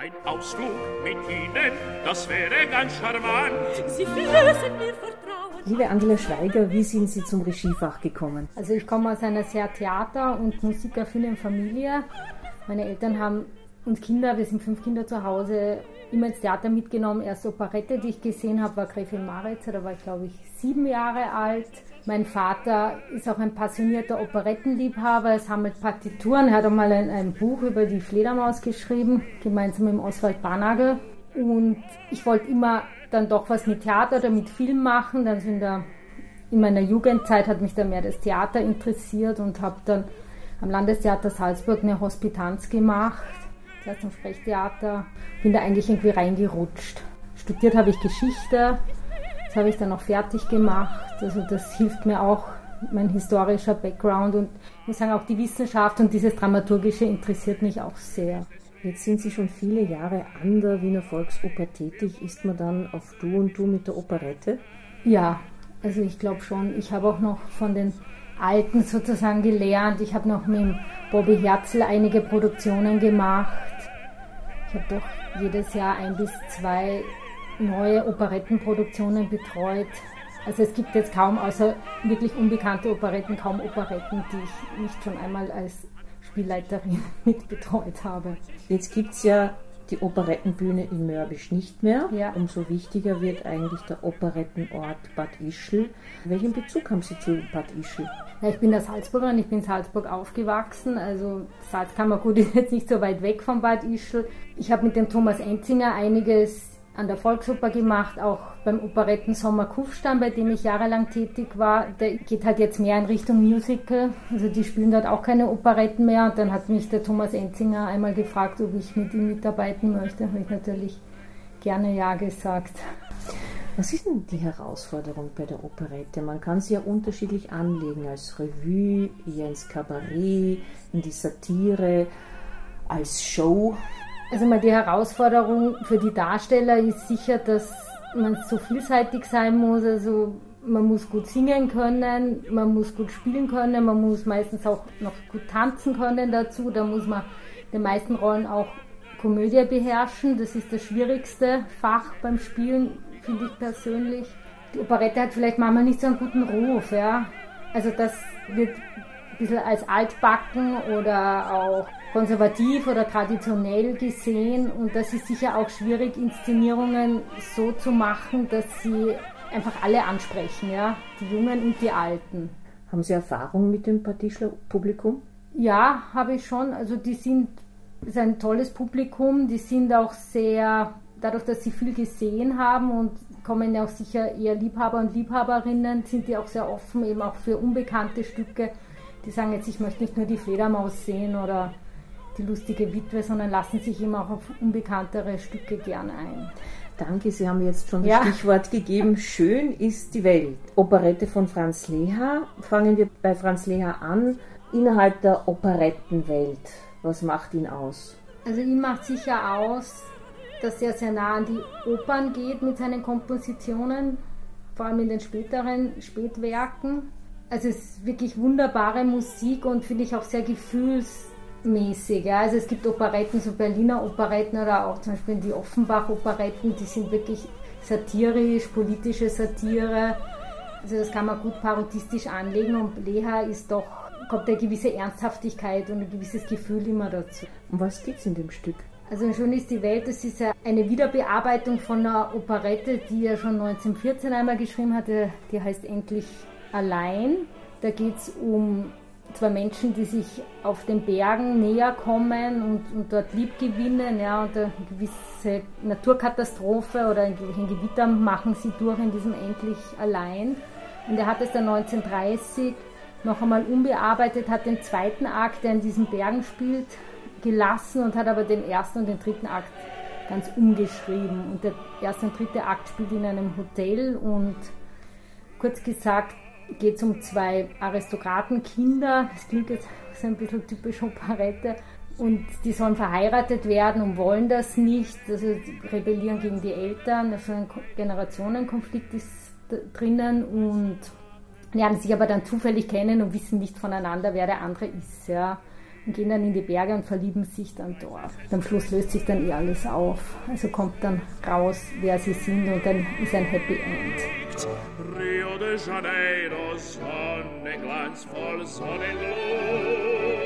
Ein Ausflug mit Ihnen, das wäre ganz charmant. Sie müssen mir vertrauen. Liebe Angela Schweiger, wie sind Sie zum Regiefach gekommen? Also ich komme aus einer sehr theater- und musikaffinen Familie. Meine Eltern haben uns Kinder, wir sind fünf Kinder zu Hause, immer ins Theater mitgenommen. Erste Operette, die ich gesehen habe, war Gräfin Maritza, da war ich glaube ich sieben Jahre alt. Mein Vater ist auch ein passionierter Operettenliebhaber, er sammelt Partituren, er hat auch mal ein, ein Buch über die Fledermaus geschrieben, gemeinsam mit Oswald Barnagel. Und ich wollte immer dann doch was mit Theater oder mit Film machen. Dann in, der, in meiner Jugendzeit hat mich dann mehr das Theater interessiert und habe dann am Landestheater Salzburg eine Hospitanz gemacht zuerst am Sprechtheater, bin da eigentlich irgendwie reingerutscht. Studiert habe ich Geschichte, das habe ich dann auch fertig gemacht. Also das hilft mir auch, mein historischer Background und ich muss sagen, auch die Wissenschaft und dieses Dramaturgische interessiert mich auch sehr. Jetzt sind Sie schon viele Jahre an der Wiener Volksoper tätig. Ist man dann auf Du und Du mit der Operette? Ja, also ich glaube schon. Ich habe auch noch von den Alten sozusagen gelernt. Ich habe noch mit Bobby Herzl einige Produktionen gemacht. Ich habe doch jedes Jahr ein bis zwei neue Operettenproduktionen betreut. Also es gibt jetzt kaum, außer wirklich unbekannte Operetten, kaum Operetten, die ich nicht schon einmal als Spielleiterin mitbetreut habe. Jetzt gibt es ja die Operettenbühne in Mörbisch nicht mehr. Ja. Umso wichtiger wird eigentlich der Operettenort Bad Ischl. Welchen Bezug haben Sie zu Bad Ischl? Ja, ich bin der Salzburgerin, ich bin in Salzburg aufgewachsen. Also Salzkammergut ist jetzt nicht so weit weg von Bad Ischl. Ich habe mit dem Thomas Enzinger einiges an der Volksoper gemacht, auch beim Operettensommer Kufstein, bei dem ich jahrelang tätig war. Der geht halt jetzt mehr in Richtung Musical. Also die spielen dort auch keine Operetten mehr. Und dann hat mich der Thomas Enzinger einmal gefragt, ob ich mit ihm mitarbeiten möchte. Habe ich natürlich gerne ja gesagt. Was ist denn die Herausforderung bei der Operette? Man kann sie ja unterschiedlich anlegen, als Revue, eher ins Kabarett, in die Satire, als Show. Also mal die Herausforderung für die Darsteller ist sicher, dass man so vielseitig sein muss. Also man muss gut singen können, man muss gut spielen können, man muss meistens auch noch gut tanzen können dazu. Da muss man den meisten Rollen auch Komödie beherrschen. Das ist das schwierigste Fach beim Spielen, finde ich persönlich. Die Operette hat vielleicht manchmal nicht so einen guten Ruf, ja. Also das wird bisschen als altbacken oder auch konservativ oder traditionell gesehen und das ist sicher auch schwierig, Inszenierungen so zu machen, dass sie einfach alle ansprechen, ja, die Jungen und die Alten. Haben Sie Erfahrung mit dem Partischler Publikum? Ja, habe ich schon. Also die sind ist ein tolles Publikum, die sind auch sehr, dadurch, dass sie viel gesehen haben und kommen ja auch sicher eher Liebhaber und Liebhaberinnen, sind die auch sehr offen, eben auch für unbekannte Stücke. Die sagen jetzt, ich möchte nicht nur die Fledermaus sehen oder die lustige Witwe, sondern lassen sich immer auch auf unbekanntere Stücke gern ein. Danke, Sie haben jetzt schon das Ja. Stichwort gegeben. Schön ist die Welt. Operette von Franz Leha. Fangen wir bei Franz Leha an. Innerhalb der Operettenwelt. Was macht ihn aus? Also ihn macht sicher aus, dass er sehr nah an die Opern geht mit seinen Kompositionen, vor allem in den späteren Spätwerken. Also es ist wirklich wunderbare Musik und finde ich auch sehr gefühlsmäßig. Ja. Also es gibt Operetten, so Berliner Operetten oder auch zum Beispiel die Offenbach-Operetten, die sind wirklich satirisch, politische Satire. Also das kann man gut parodistisch anlegen und Leha ist doch, kommt eine gewisse Ernsthaftigkeit und ein gewisses Gefühl immer dazu. Um was geht's in dem Stück? Also Schön ist die Welt, das ist ja eine Wiederbearbeitung von einer Operette, die er schon 1914 einmal geschrieben hatte, die heißt Endlich allein. Da geht es um zwei Menschen, die sich auf den Bergen näher kommen und, und dort lieb gewinnen, ja, und eine gewisse Naturkatastrophe oder ein, ein Gewitter machen sie durch in diesem Endlich allein. Und er hat es dann 1930 noch einmal unbearbeitet, hat den zweiten Akt, der in diesen Bergen spielt, gelassen und hat aber den ersten und den dritten Akt ganz umgeschrieben. Und der erste und dritte Akt spielt in einem Hotel und kurz gesagt geht es um zwei Aristokratenkinder. Das klingt jetzt so ein bisschen typisch Operette. Und die sollen verheiratet werden und wollen das nicht. Also rebellieren gegen die Eltern. Also ein Generationenkonflikt ist drinnen und lernen sich aber dann zufällig kennen und wissen nicht voneinander, wer der andere ist. Ja. Gehen dann in die Berge und verlieben sich dann dort. Am Schluss löst sich dann eh alles auf. Also kommt dann raus, wer sie sind und dann ist ein Happy End. Rio de Janeiro, Sonnenglanz voll Sonnenglut.